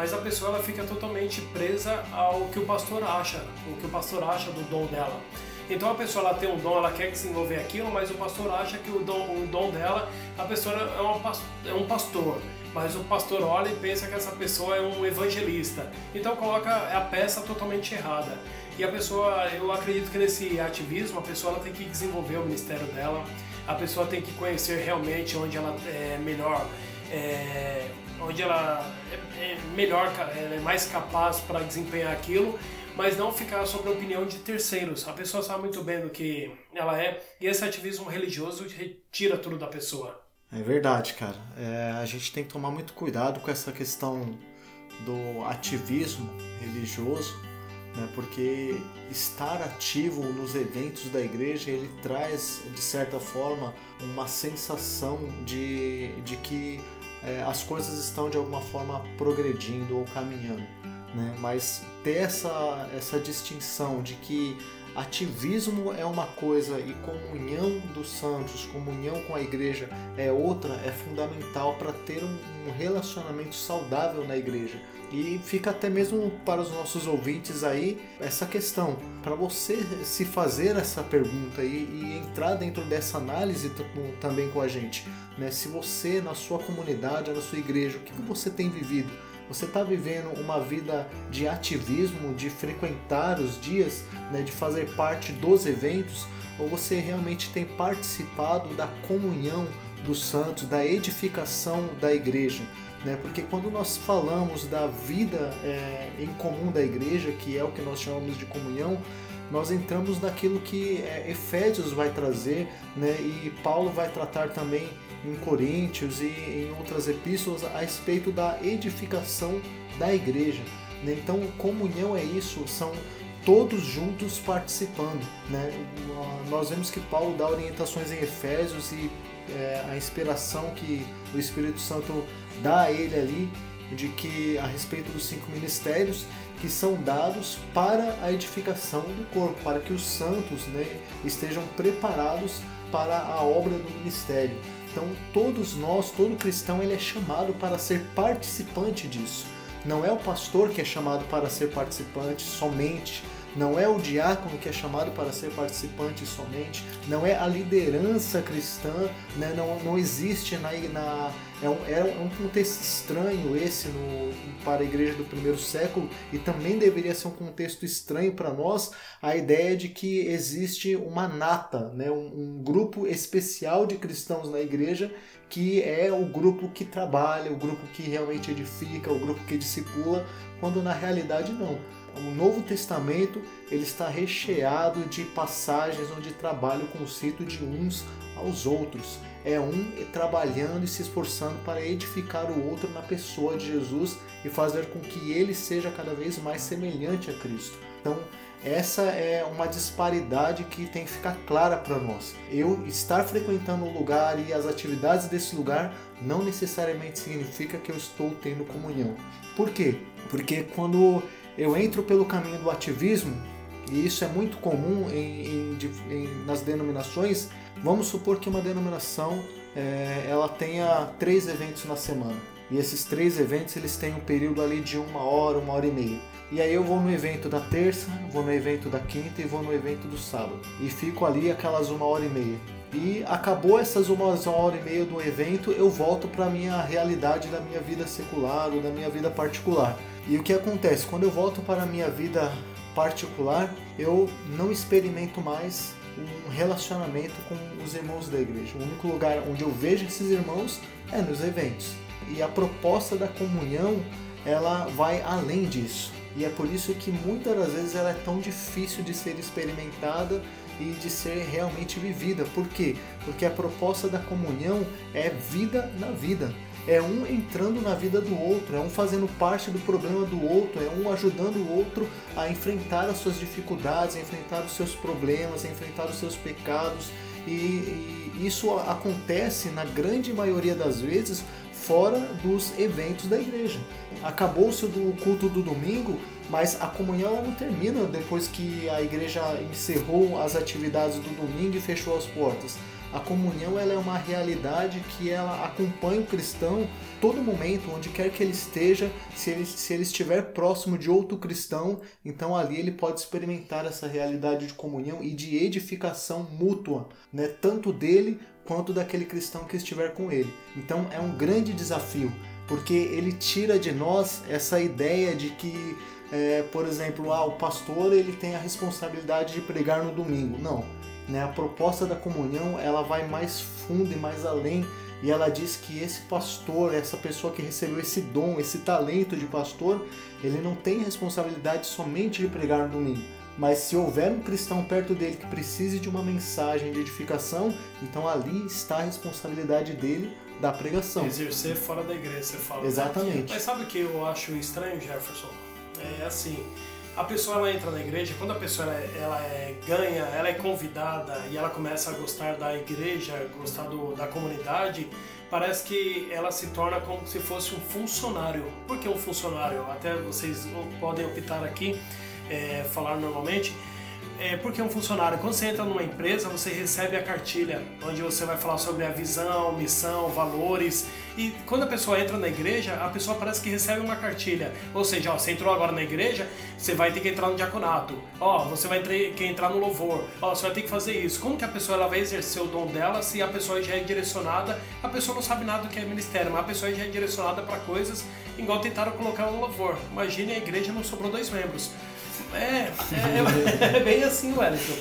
mas a pessoa ela fica totalmente presa ao que o pastor acha, o que o pastor acha do dom dela. Então a pessoa ela tem um dom, ela quer desenvolver aquilo, mas o pastor acha que o dom, o dom dela, a pessoa é, uma, é um pastor, mas o pastor olha e pensa que essa pessoa é um evangelista. Então coloca a peça totalmente errada. E a pessoa, eu acredito que nesse ativismo, a pessoa ela tem que desenvolver o ministério dela, a pessoa tem que conhecer realmente onde ela é melhor. É, onde ela é, é melhor, ela é mais capaz para desempenhar aquilo, mas não ficar sob a opinião de terceiros. A pessoa sabe muito bem do que ela é e esse ativismo religioso retira tudo da pessoa. É verdade, cara. É, a gente tem que tomar muito cuidado com essa questão do ativismo religioso, né, porque estar ativo nos eventos da igreja ele traz de certa forma uma sensação de, de que é, as coisas estão de alguma forma progredindo ou caminhando. Né? Mas ter essa, essa distinção de que ativismo é uma coisa e comunhão dos santos, comunhão com a igreja é outra, é fundamental para ter um, relacionamento saudável na igreja. E fica até mesmo para os nossos ouvintes aí essa questão, para você se fazer essa pergunta e, e, entrar dentro dessa análise também com a gente. Né? Se você, na sua comunidade, na sua igreja, o que, que você tem vivido? Você está vivendo uma vida de ativismo, de frequentar os dias, né, de fazer parte dos eventos, ou você realmente tem participado da comunhão dos santos, da edificação da igreja? Né? Porque quando nós falamos da vida é, em comum da igreja, que é o que nós chamamos de comunhão, nós entramos naquilo que é, Efésios vai trazer, né? e Paulo vai tratar também em Coríntios e em outras epístolas a respeito da edificação da igreja. Né? Então, comunhão é isso, são todos juntos participando. Né? Nós vemos que Paulo dá orientações em Efésios e é, a inspiração que o Espírito Santo dá a ele ali de que a respeito dos cinco ministérios que são dados para a edificação do corpo, para que os santos né, estejam preparados para a obra do ministério. Então, todos nós, todo cristão, ele é chamado para ser participante disso. Não é o pastor que é chamado para ser participante somente, Não é o diácono que é chamado para ser participante somente, não é a liderança cristã, né? não, não existe na, na é um, é um contexto estranho esse no, para a igreja do primeiro século e também deveria ser um contexto estranho para nós a ideia de que existe uma nata, né? um, um grupo especial de cristãos na igreja que é o grupo que trabalha, o grupo que realmente edifica, o grupo que discipula, quando na realidade não. O Novo Testamento ele está recheado de passagens onde trabalha o conceito de uns aos outros. É um trabalhando e se esforçando para edificar o outro na pessoa de Jesus e fazer com que ele seja cada vez mais semelhante a Cristo. Então, essa é uma disparidade que tem que ficar clara para nós. Eu estar frequentando um lugar e as atividades desse lugar não necessariamente significa que eu estou tendo comunhão. Por quê? Porque quando eu entro pelo caminho do ativismo, e isso é muito comum em, em, em, nas denominações, vamos supor que uma denominação é, ela tenha três eventos na semana. E esses três eventos eles têm um período ali de uma hora, uma hora e meia. E aí eu vou no evento da terça, vou no evento da quinta e vou no evento do sábado. E fico ali aquelas uma hora e meia. E acabou essas uma hora e meia do evento, eu volto para a minha realidade da minha vida secular ou da minha vida particular. E o que acontece? Quando eu volto para a minha vida particular, eu não experimento mais um relacionamento com os irmãos da igreja. O único lugar onde eu vejo esses irmãos é nos eventos. E a proposta da comunhão, ela vai além disso. E é por isso que muitas das vezes ela é tão difícil de ser experimentada e de ser realmente vivida. Por quê? Porque a proposta da comunhão é vida na vida. É um entrando na vida do outro, é um fazendo parte do problema do outro, é um ajudando o outro a enfrentar as suas dificuldades, a enfrentar os seus problemas, a enfrentar os seus pecados. E, e isso acontece na grande maioria das vezes fora dos eventos da igreja. Acabou-se o culto do domingo, mas a comunhão ela não termina depois que a igreja encerrou as atividades do domingo e fechou as portas. A comunhão ela é uma realidade que ela acompanha o cristão todo momento, onde quer que ele esteja, se ele, se ele estiver próximo de outro cristão, então ali ele pode experimentar essa realidade de comunhão e de edificação mútua, né? tanto dele quanto daquele cristão que estiver com ele. Então é um grande desafio, porque ele tira de nós essa ideia de que, é, por exemplo, ah, o pastor ele tem a responsabilidade de pregar no domingo. Não. Né? A proposta da comunhão ela vai mais fundo e mais além e ela diz que esse pastor, essa pessoa que recebeu esse dom, esse talento de pastor, ele não tem responsabilidade somente de pregar no domingo, mas se houver um cristão perto dele que precise de uma mensagem de edificação, então ali está a responsabilidade dele da pregação. Exercer fora da igreja, você fala. Exatamente. Mas sabe o que eu acho estranho, Jefferson? É assim, a pessoa ela entra na igreja, quando a pessoa ela, ela é, ganha, ela é convidada e ela começa a gostar da igreja, gostar do, da comunidade, parece que ela se torna como se fosse um funcionário. Por que um funcionário? Até vocês podem optar aqui é, falar normalmente, é, porque um funcionário, quando você entra numa empresa, você recebe a cartilha, onde você vai falar sobre a visão, missão, valores. E quando a pessoa entra na igreja, a pessoa parece que recebe uma cartilha. Ou seja, ó, você entrou agora na igreja, você vai ter que entrar no diaconato. Ó, você vai ter que entrar no louvor. Ó, você vai ter que fazer isso. Como que a pessoa ela vai exercer o dom dela se a pessoa já é direcionada? A pessoa não sabe nada do que é ministério, mas a pessoa já é direcionada para coisas igual tentaram colocar no louvor. Imagine a igreja não sobrou dois membros. É, é, é bem assim, Wellington.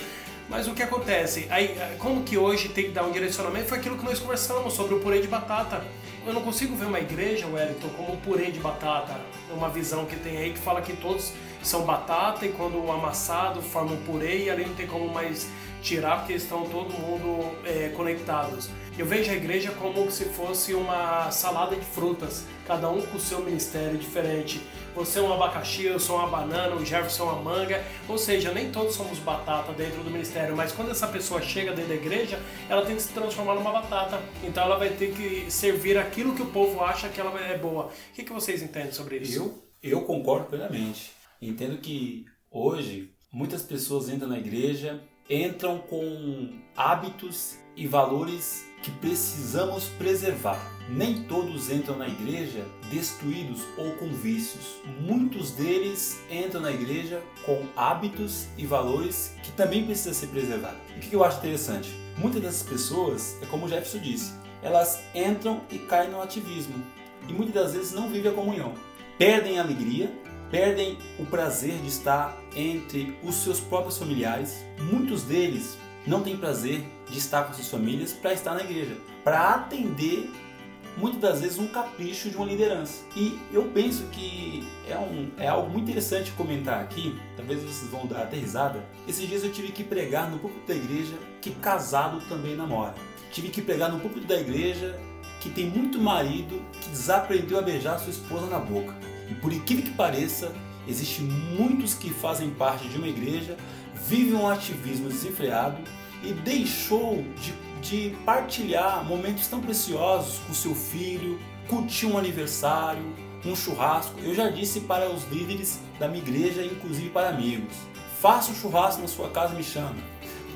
Mas o que acontece? Aí, como que hoje tem que dar um direcionamento? Foi aquilo que nós conversamos sobre o purê de batata. Eu não consigo ver uma igreja, Wellington, como um purê de batata. Uma visão que tem aí que fala que todos são batata e quando amassado forma um purê e ali não tem como mais tirar porque estão todo mundo é, conectados. Eu vejo a igreja como se fosse uma salada de frutas, cada um com o seu ministério diferente. Você é um abacaxi, eu sou uma banana, o Jefferson é uma manga, ou seja, nem todos somos batata dentro do ministério, mas quando essa pessoa chega dentro da igreja, ela tem que se transformar numa batata. Então ela vai ter que servir aquilo que o povo acha que ela é boa. O que, que vocês entendem sobre isso? Eu, eu concordo plenamente. Entendo que hoje muitas pessoas entram na igreja entram com hábitos e valores que precisamos preservar. Nem todos entram na igreja destruídos ou com vícios. Muitos deles entram na igreja com hábitos e valores que também precisam ser preservados. E o que eu acho interessante? Muitas dessas pessoas, é como o Jefferson disse, elas entram e caem no ativismo. E muitas das vezes não vivem a comunhão. Perdem a alegria, perdem o prazer de estar entre os seus próprios familiares. Muitos deles não têm prazer de estar com suas famílias para estar na igreja, para atender muitas das vezes um capricho de uma liderança. E eu penso que é, um, é algo muito interessante comentar aqui, talvez vocês vão dar até risada. Esses dias eu tive que pregar no púlpito da igreja que casado também namora. Tive que pregar no púlpito da igreja que tem muito marido que desaprendeu a beijar sua esposa na boca. E por incrível que pareça, existem muitos que fazem parte de uma igreja, vivem um ativismo desenfreado e deixou de, de partilhar momentos tão preciosos com seu filho, curtir um aniversário, um churrasco. Eu já disse para os líderes da minha igreja, inclusive para amigos, faça um churrasco na sua casa, me chama.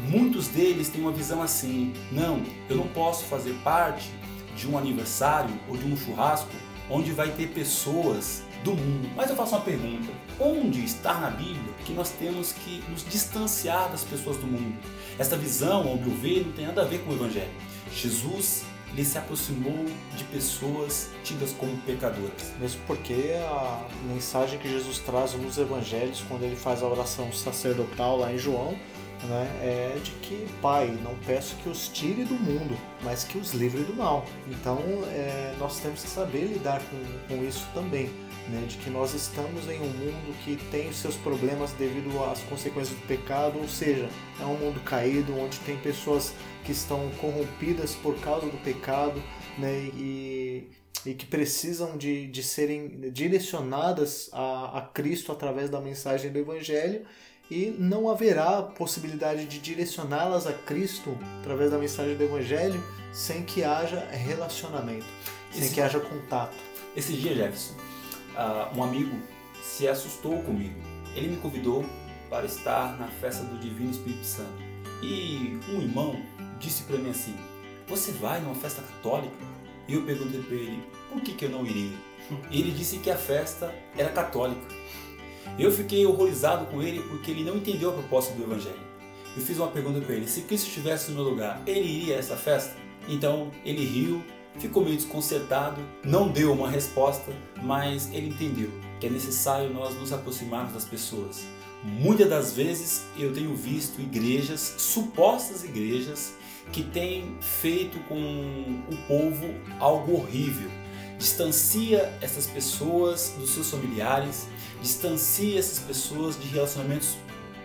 Muitos deles têm uma visão assim: não, eu não posso fazer parte de um aniversário ou de um churrasco onde vai ter pessoas do mundo. Mas eu faço uma pergunta: onde está na Bíblia que nós temos que nos distanciar das pessoas do mundo? Esta visão, ao meu ver, não tem nada a ver com o Evangelho. Jesus ele se aproximou de pessoas tidas como pecadoras. Mesmo porque a mensagem que Jesus traz nos evangelhos, quando ele faz a oração sacerdotal lá em João, né, é de que, Pai, não peço que os tire do mundo, mas que os livre do mal. Então, é, nós temos que saber lidar com, com isso também né, de que nós estamos em um mundo que tem os seus problemas devido às consequências do pecado, ou seja, é um mundo caído onde tem pessoas que estão corrompidas por causa do pecado né, e, e que precisam de, de serem direcionadas a, a Cristo através da mensagem do Evangelho e não haverá possibilidade de direcioná-las a Cristo através da mensagem do Evangelho sem que haja relacionamento, sem Esse, que haja contato. Esse dia, Jefferson, uh, um amigo se assustou comigo. Ele me convidou para estar na festa do Divino Espírito Santo. E um irmão disse para mim assim: Você vai numa festa católica? E eu perguntei para ele: Por que, que eu não iria? E ele disse que a festa era católica. Eu fiquei horrorizado com ele porque ele não entendeu a proposta do Evangelho. Eu fiz uma pergunta para ele: se Cristo estivesse no meu lugar, ele iria a essa festa? Então ele riu ficou meio desconcertado, não deu uma resposta, mas ele entendeu que é necessário nós nos aproximarmos das pessoas. Muitas das vezes eu tenho visto igrejas, supostas igrejas, que têm feito com o povo algo horrível. Distancia essas pessoas dos seus familiares, distancia essas pessoas de relacionamentos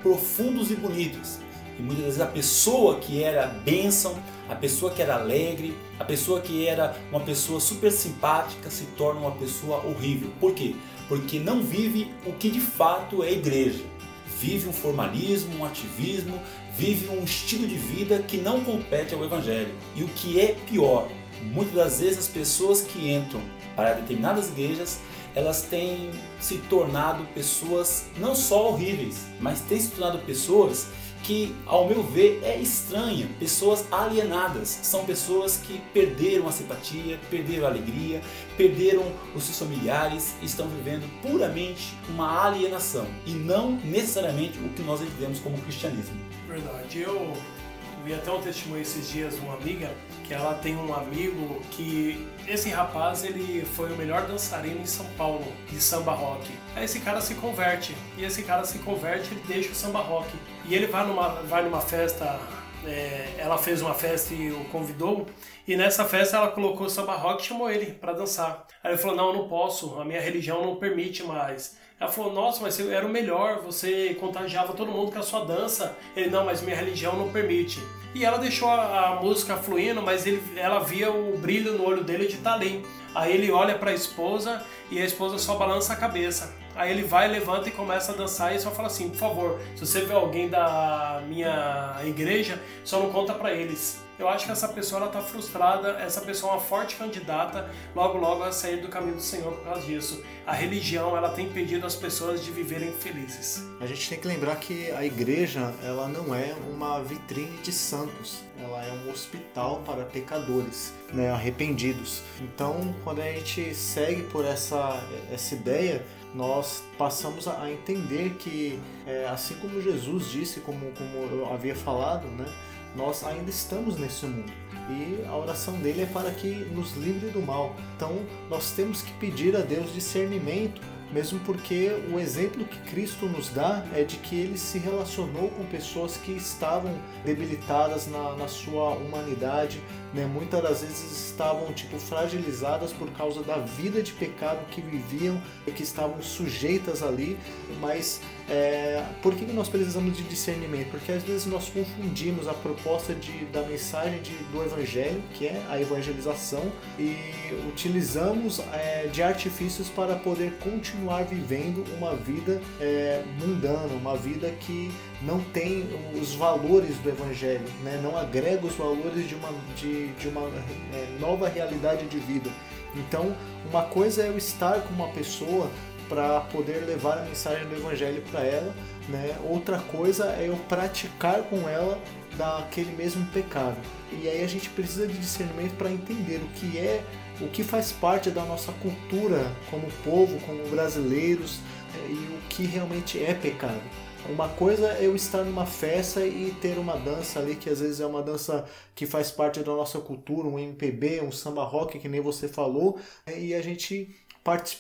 profundos e bonitos. E muitas vezes a pessoa que era bênção, a pessoa que era alegre, a pessoa que era uma pessoa super simpática se torna uma pessoa horrível. Por quê? Porque não vive o que de fato é igreja. Vive um formalismo, um ativismo, vive um estilo de vida que não compete ao evangelho. E o que é pior, muitas das vezes as pessoas que entram para determinadas igrejas elas têm se tornado pessoas não só horríveis, mas têm se tornado pessoas que, ao meu ver, é estranha. Pessoas alienadas. São pessoas que perderam a simpatia, perderam a alegria, perderam os seus familiares estão vivendo puramente uma alienação e não necessariamente o que nós entendemos como cristianismo. Verdade. Eu vi até um testemunho esses dias de uma amiga que ela tem um amigo que esse rapaz ele foi o melhor dançarino em São Paulo de samba rock. Aí esse cara se converte e esse cara se converte ele deixa o samba rock e ele vai numa vai numa festa é, ela fez uma festa e o convidou e nessa festa ela colocou o samba rock e chamou ele para dançar. Aí ele falou não, eu não posso, a minha religião não permite mais. Ela falou, nossa, mas você era o melhor, você contagiava todo mundo com a sua dança. Ele, não, mas minha religião não permite. E ela deixou a, a música fluindo, mas ele, ela via o brilho no olho dele de estar tá. Aí ele olha para a esposa e a esposa só balança a cabeça. Aí ele vai, levanta e começa a dançar e só fala assim, por favor, se você vê alguém da minha igreja, só não conta para eles eu acho que essa pessoa está frustrada, essa pessoa é uma forte candidata, logo logo a sair do caminho do Senhor por causa disso. A religião ela tem impedido as pessoas de viverem felizes. A gente tem que lembrar que a igreja ela não é uma vitrine de santos, ela é um hospital para pecadores, né, arrependidos. Então, quando a gente segue por essa, essa ideia, nós passamos a entender que, é, assim como Jesus disse, como, como eu havia falado, né, nós ainda estamos nesse mundo. E a oração dele é para que nos livre do mal. Então nós temos que pedir a Deus discernimento mesmo porque o exemplo que Cristo nos dá é de que ele se relacionou com pessoas que estavam debilitadas na, na sua humanidade, né? muitas das vezes estavam tipo fragilizadas por causa da vida de pecado que viviam e que estavam sujeitas ali, mas é, por que nós precisamos de discernimento? Porque às vezes nós confundimos a proposta de, da mensagem de, do Evangelho, que é a evangelização, e utilizamos é, de artifícios para poder continuar vivendo uma vida é, mundana, uma vida que não tem os valores do Evangelho, né? não agrega os valores de uma, de, de uma é, nova realidade de vida. Então, uma coisa é eu estar com uma pessoa para poder levar a mensagem do Evangelho para ela, né? outra coisa é eu praticar com ela daquele mesmo pecado. E aí a gente precisa de discernimento para entender o que é, o que faz parte da nossa cultura como povo, como brasileiros, é, e o que realmente é pecado. Uma coisa é eu estar numa festa e ter uma dança ali que às vezes é uma dança que faz parte da nossa cultura, um MPB, um samba rock, que nem você falou, e a gente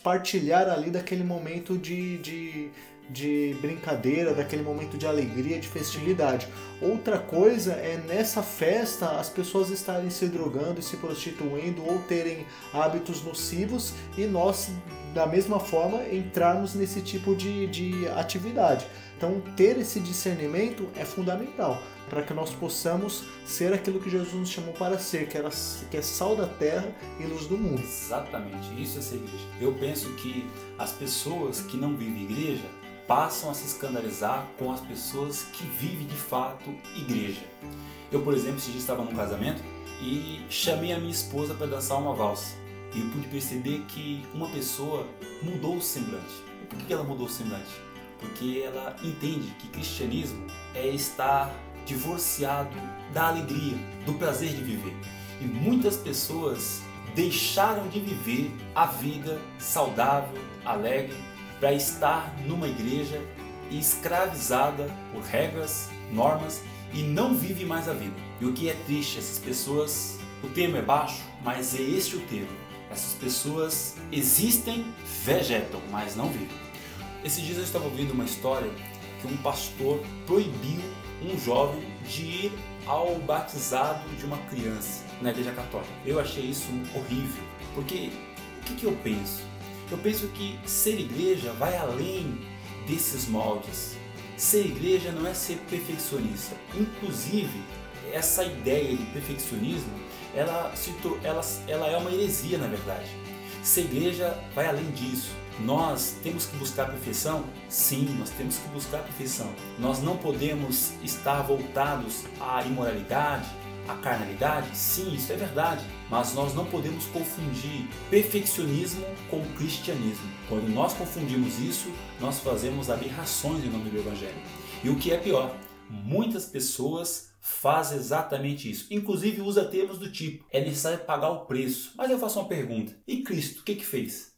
partilhar ali daquele momento de, de, de brincadeira, daquele momento de alegria, de festividade. Outra coisa é nessa festa as pessoas estarem se drogando e se prostituindo ou terem hábitos nocivos e nós, da mesma forma, entrarmos nesse tipo de, de atividade. Então, ter esse discernimento é fundamental para que nós possamos ser aquilo que Jesus nos chamou para ser, que, era, que é sal da terra e luz do mundo. Exatamente, isso é ser igreja. Eu penso que as pessoas que não vivem igreja passam a se escandalizar com as pessoas que vivem de fato igreja. Eu, por exemplo, esse dia estava num casamento e chamei a minha esposa para dançar uma valsa. E eu pude perceber que uma pessoa mudou o semblante. Por que ela mudou o semblante? porque ela entende que cristianismo é estar divorciado da alegria, do prazer de viver. E muitas pessoas deixaram de viver a vida saudável, alegre, para estar numa igreja escravizada por regras, normas e não vive mais a vida. E o que é triste, essas pessoas, o termo é baixo, mas é este o termo. Essas pessoas existem, vegetam, mas não vivem. Esses dias eu estava ouvindo uma história que um pastor proibiu um jovem de ir ao batizado de uma criança na igreja católica. Eu achei isso horrível, porque o que, que eu penso? Eu penso que ser igreja vai além desses moldes. Ser igreja não é ser perfeccionista. Inclusive, essa ideia de perfeccionismo, ela, ela, ela é uma heresia na verdade. Ser igreja vai além disso. Nós temos que buscar a perfeição? Sim, nós temos que buscar a perfeição. Nós não podemos estar voltados à imoralidade, à carnalidade? Sim, isso é verdade. Mas nós não podemos confundir perfeccionismo com cristianismo. Quando nós confundimos isso, nós fazemos aberrações em nome do Evangelho. E o que é pior, muitas pessoas fazem exatamente isso. Inclusive usa termos do tipo: é necessário pagar o preço. Mas eu faço uma pergunta: e Cristo, o que, que fez?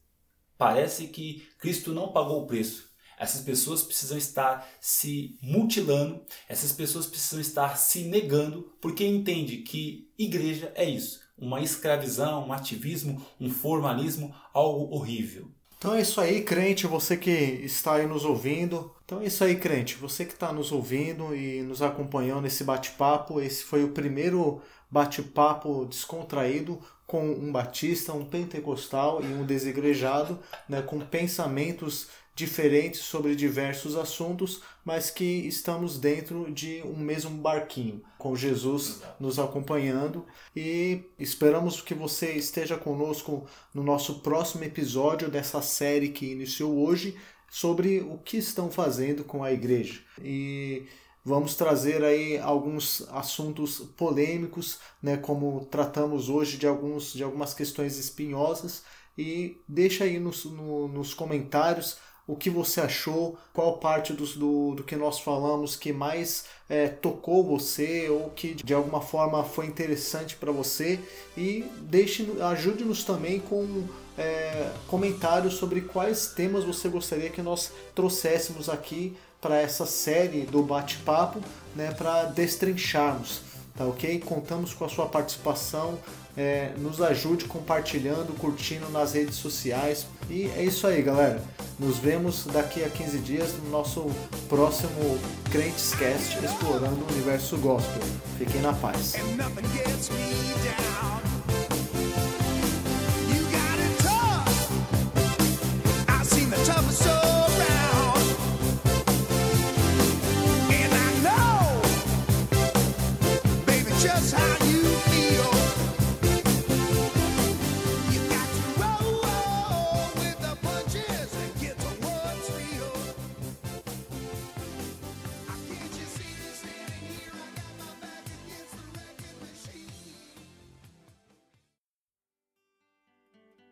Parece que Cristo não pagou o preço. Essas pessoas precisam estar se mutilando, essas pessoas precisam estar se negando, porque entende que igreja é isso, uma escravização, um ativismo, um formalismo, algo horrível. Então é isso aí, crente, você que está aí nos ouvindo. Então é isso aí, crente, você que está nos ouvindo e nos acompanhando nesse bate-papo. Esse foi o primeiro bate-papo descontraído com um batista, um pentecostal e um desigrejado, né, com pensamentos diferentes sobre diversos assuntos, mas que estamos dentro de um mesmo barquinho, com Jesus nos acompanhando e esperamos que você esteja conosco no nosso próximo episódio dessa série que iniciou hoje, sobre o que estão fazendo com a igreja. E vamos trazer aí alguns assuntos polêmicos, né, como tratamos hoje de, alguns, de algumas questões espinhosas. E deixa aí nos, no, nos comentários o que você achou, qual parte do, do, do que nós falamos que mais é, tocou você ou que de alguma forma foi interessante para você e deixe, ajude-nos também com é, comentários sobre quais temas você gostaria que nós trouxéssemos aqui para essa série do bate-papo, né, para destrincharmos, tá ok? Contamos com a sua participação, é, nos ajude compartilhando, curtindo nas redes sociais. E é isso aí, galera. Nos vemos daqui a 15 dias no nosso próximo Crentescast explorando o universo gospel. Fiquem na paz.